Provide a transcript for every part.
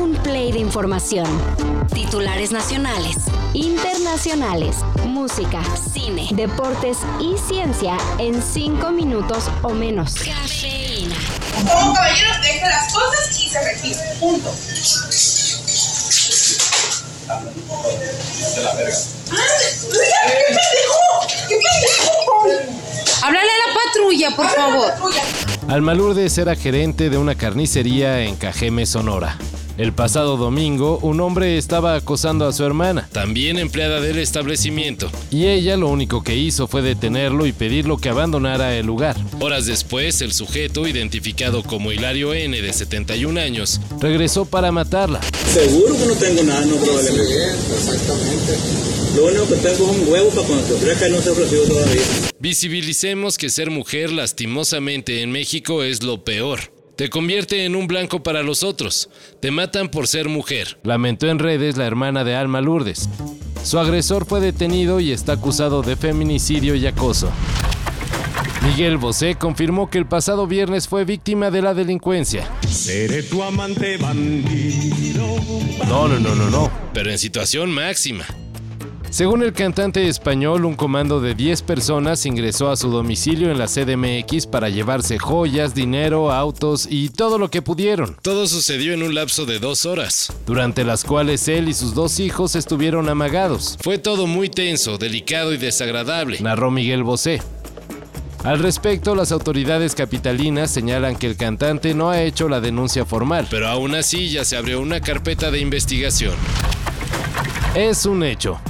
un play de información. Titulares nacionales, internacionales, música, cine, deportes y ciencia en cinco minutos o menos. Cafeína. Como caballero, deja las cosas y se retira. Punto. De la verga. ¡Qué pendejo! ¡Qué pendejo! Háblale a la patrulla, por favor. Alma Lourdes era gerente de una carnicería en Cajeme, Sonora. El pasado domingo, un hombre estaba acosando a su hermana, también empleada del establecimiento, y ella lo único que hizo fue detenerlo y pedirlo que abandonara el lugar. Horas después, el sujeto, identificado como Hilario N, de 71 años, regresó para matarla. Seguro que no tengo nada, no probablemente. exactamente. Lo único que tengo es un huevo para cuando se ofrezca y no se ofreció todavía. Visibilicemos que ser mujer lastimosamente en México es lo peor. Te convierte en un blanco para los otros. Te matan por ser mujer. Lamentó en redes la hermana de Alma Lourdes. Su agresor fue detenido y está acusado de feminicidio y acoso. Miguel Bosé confirmó que el pasado viernes fue víctima de la delincuencia. Seré tu amante bandido. No, no, no, no, no. Pero en situación máxima. Según el cantante español, un comando de 10 personas ingresó a su domicilio en la CDMX para llevarse joyas, dinero, autos y todo lo que pudieron. Todo sucedió en un lapso de dos horas, durante las cuales él y sus dos hijos estuvieron amagados. Fue todo muy tenso, delicado y desagradable, narró Miguel Bosé. Al respecto, las autoridades capitalinas señalan que el cantante no ha hecho la denuncia formal, pero aún así ya se abrió una carpeta de investigación. Es un hecho.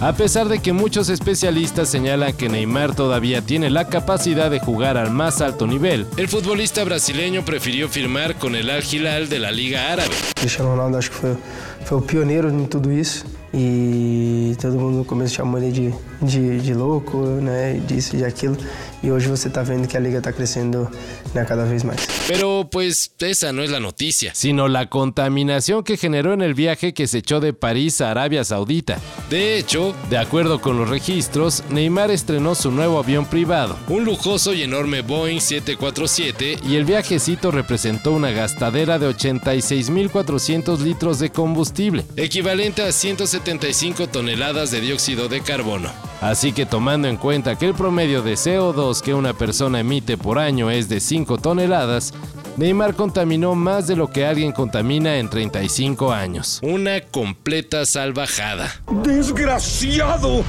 A pesar de que muchos especialistas señalan que Neymar todavía tiene la capacidad de jugar al más alto nivel, el futbolista brasileño prefirió firmar con el Al Hilal de la Liga Árabe. Cristiano Ronaldo acho que foi, foi o pioneiro em tudo isso e todo mundo no começo chamou ele de, de, de louco, né, disso e de aquilo e hoje você está vendo que a liga está crescendo né, cada vez mais. Pero pues esa no es la noticia, sino la contaminación que generó en el viaje que se echó de París a Arabia Saudita. De hecho, de acuerdo con los registros, Neymar estrenó su nuevo avión privado, un lujoso y enorme Boeing 747, y el viajecito representó una gastadera de 86.400 litros de combustible, equivalente a 175 toneladas de dióxido de carbono. Así que tomando en cuenta que el promedio de CO2 que una persona emite por año es de 5 toneladas, Neymar contaminó más de lo que alguien contamina en 35 años. Una completa salvajada. ¡Desgraciado!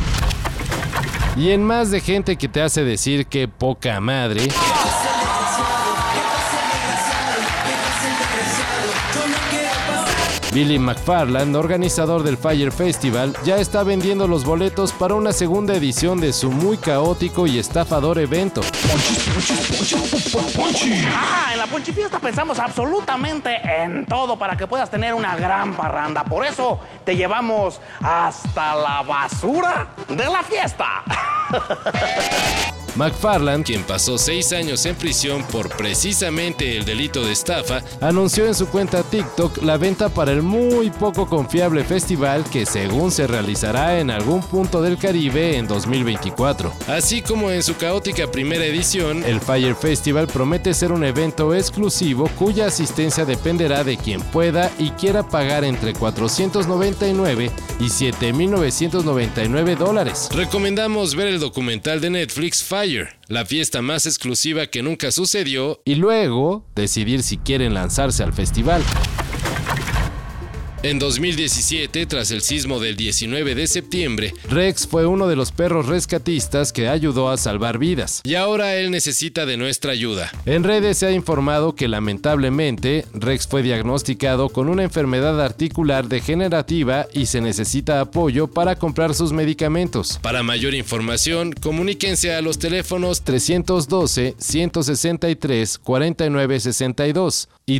Y en más de gente que te hace decir que poca madre. Billy McFarland, organizador del Fire Festival, ya está vendiendo los boletos para una segunda edición de su muy caótico y estafador evento. Ah, en la Ponchifiesta pensamos absolutamente en todo para que puedas tener una gran parranda. Por eso te llevamos hasta la basura de la fiesta. McFarland, quien pasó seis años en prisión por precisamente el delito de estafa, anunció en su cuenta TikTok la venta para el muy poco confiable festival que según se realizará en algún punto del Caribe en 2024. Así como en su caótica primera edición, el Fire Festival promete ser un evento exclusivo cuya asistencia dependerá de quien pueda y quiera pagar entre 499 y 7.999 dólares. Recomendamos ver el documental de Netflix Fire la fiesta más exclusiva que nunca sucedió, y luego decidir si quieren lanzarse al festival. En 2017, tras el sismo del 19 de septiembre, Rex fue uno de los perros rescatistas que ayudó a salvar vidas, y ahora él necesita de nuestra ayuda. En redes se ha informado que lamentablemente Rex fue diagnosticado con una enfermedad articular degenerativa y se necesita apoyo para comprar sus medicamentos. Para mayor información, comuníquense a los teléfonos 312-163-4962 y